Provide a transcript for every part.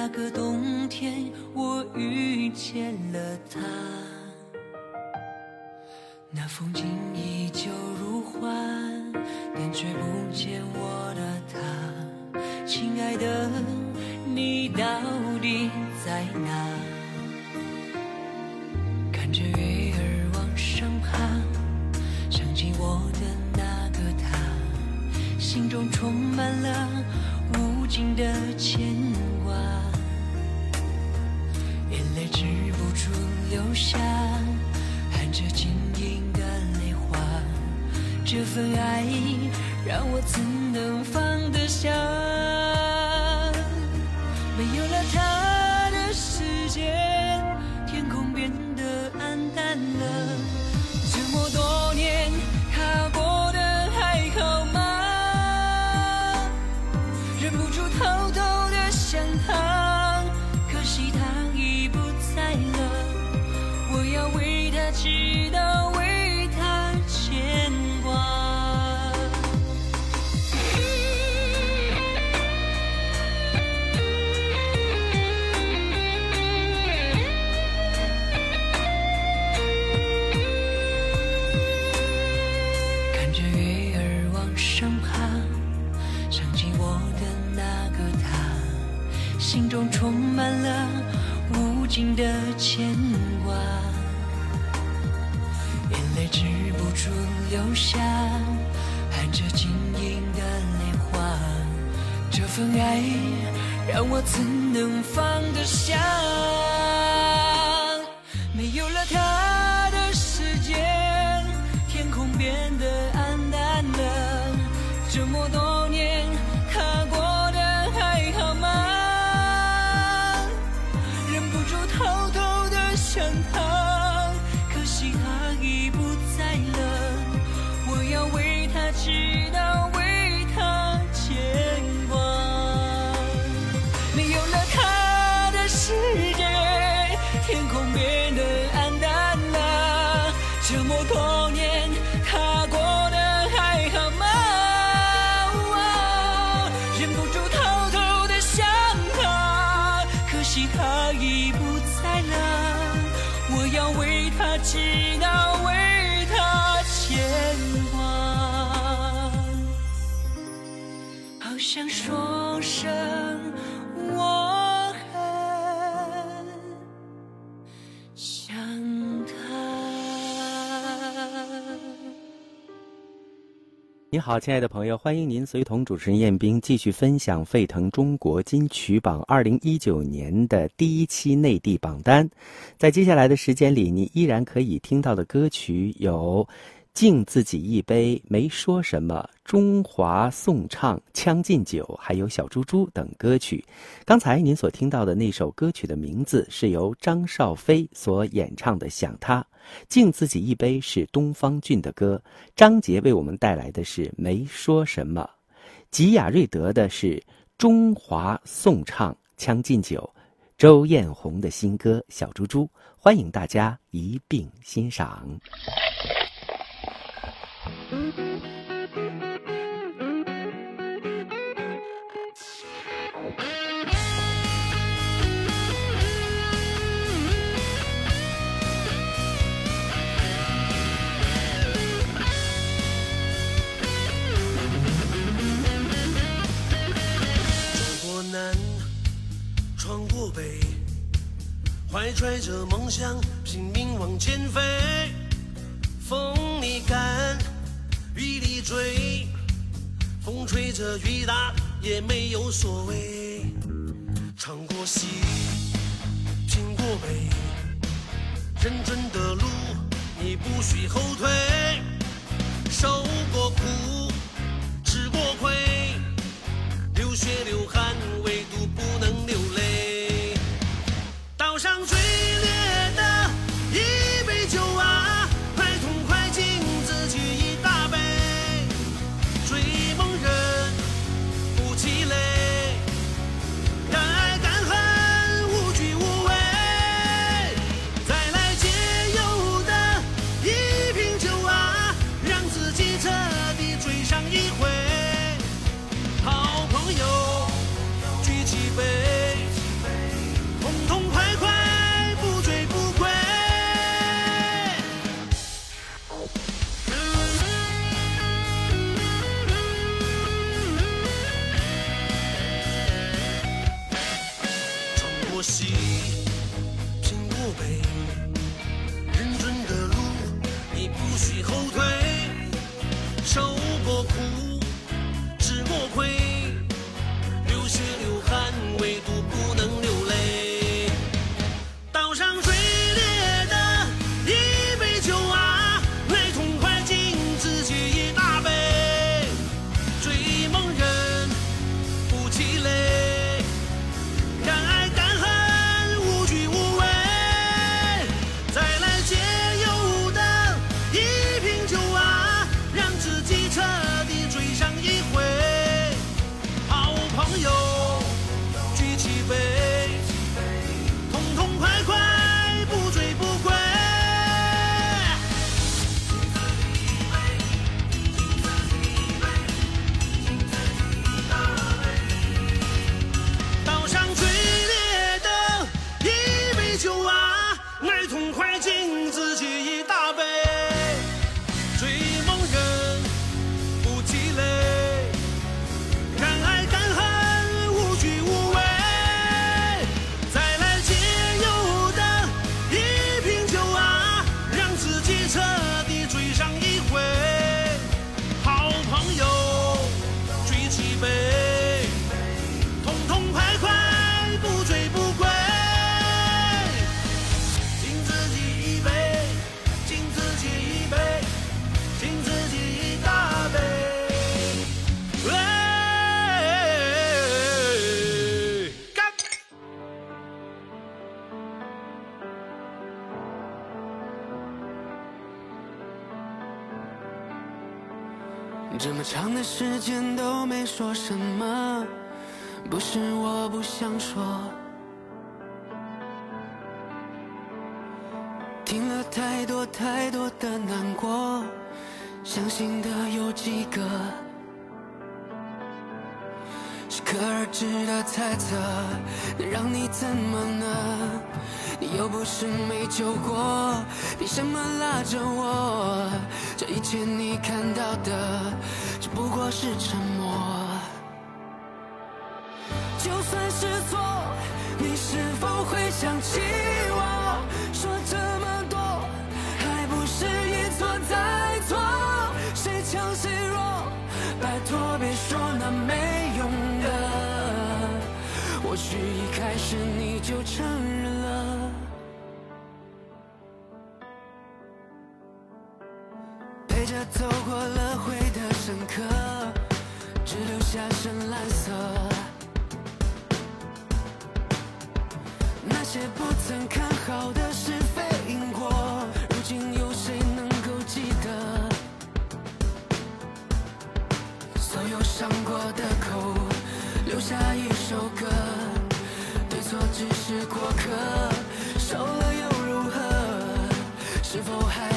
那个冬天，我遇见了他。那风景依旧如画，但却不见我的他。亲爱的，你到底在哪？看着月儿往上爬，想起我的那个他，心中充满了无尽的牵挂。留下含着晶莹的泪花。这份爱让我怎能放知道。这份爱让我怎能放得下？想说声我很想他。你好，亲爱的朋友，欢迎您随同主持人彦斌继续分享沸腾中国金曲榜二零一九年的第一期内地榜单。在接下来的时间里，你依然可以听到的歌曲有。敬自己一杯，没说什么。中华颂唱、将进酒，还有小猪猪等歌曲。刚才您所听到的那首歌曲的名字是由张少飞所演唱的《想他》。敬自己一杯是东方俊的歌，张杰为我们带来的是没说什么。吉雅瑞德的是中华颂唱、将进酒。周艳红的新歌《小猪猪》，欢迎大家一并欣赏。走过南，闯过北，怀揣着梦想，拼命往前飞。风吹着雨打，也没有所谓。尝过喜，品过悲，认真的路你不许后退。受过苦，吃过亏，流血流汗，唯独不能流泪。岛上最这么长的时间都没说什么，不是我不想说。听了太多太多的难过，相信的有几个？适可而止的猜测，能让你怎么呢？你又不是没救过，凭什么拉着我？这一切你看到的，是沉默。就算是错，你是否会想起我？说这么多，还不是一错再错？谁强谁弱？拜托别说那没用的。或许一开始你就承认好的是非因果，如今有谁能够记得？所有伤过的口，留下一首歌，对错只是过客，受了又如何？是否还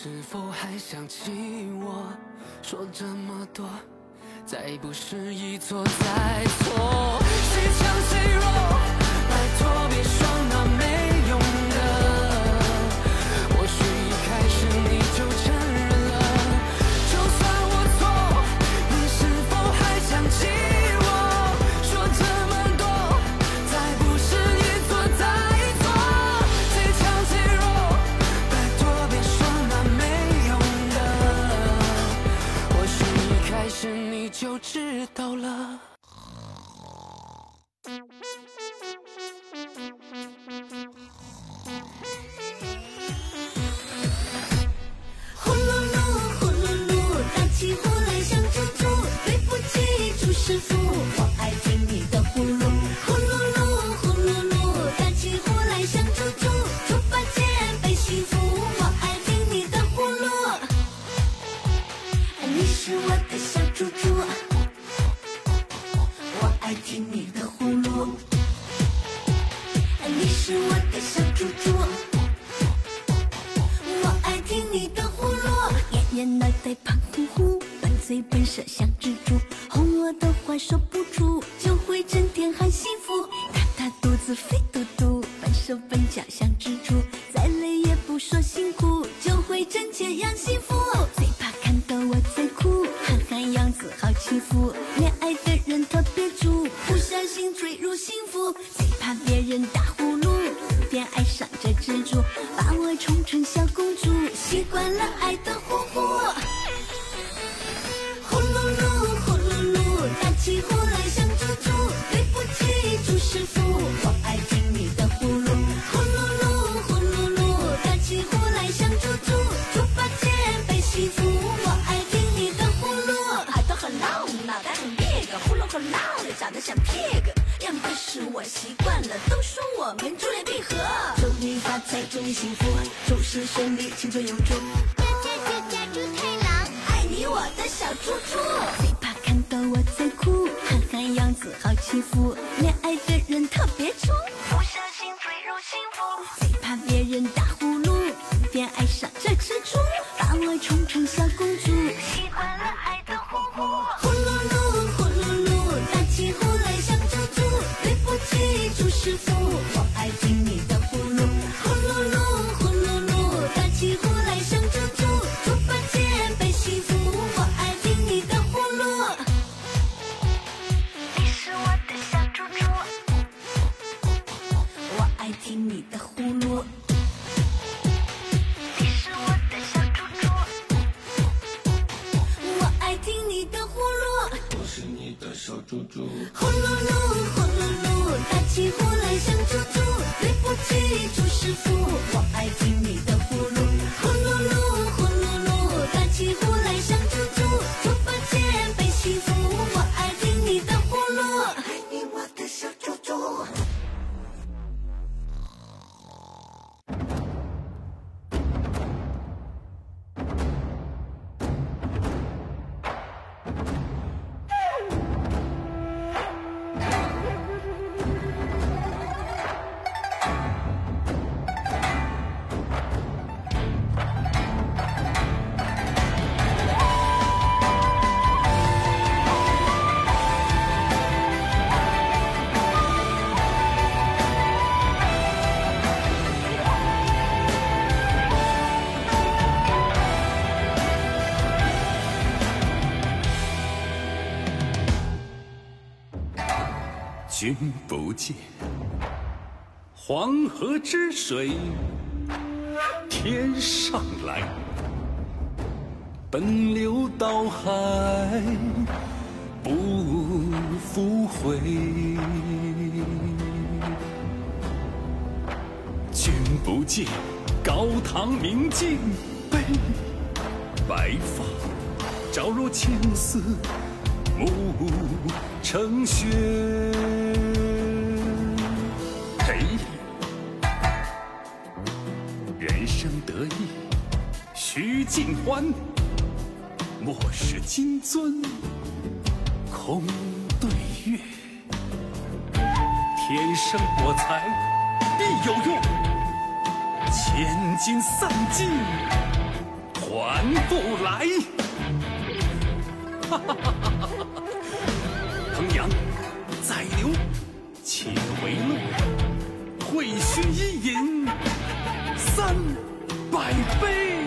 是否还想起我？说这么多再不是一错再错。谁强谁弱拜托别说到了我们珠联璧合。祝你发财，祝你幸福，祝事顺利，青春永驻。家家家家猪太郎，爱你我的小猪猪。最怕看到我在哭，憨憨样子好欺负，恋爱的人特别粗，不小心坠入幸福。最怕别人打呼噜，偏爱上。君不见。黄河之水天上来奔流到海不复回。君不见高堂明镜悲白发朝如青丝暮成雪，人生得意须尽欢，莫使金樽空对月。天生我材必有用，千金散尽还不来。哈哈哈哈哈哈。烹羊宰牛，且为乐。会须一饮三百杯。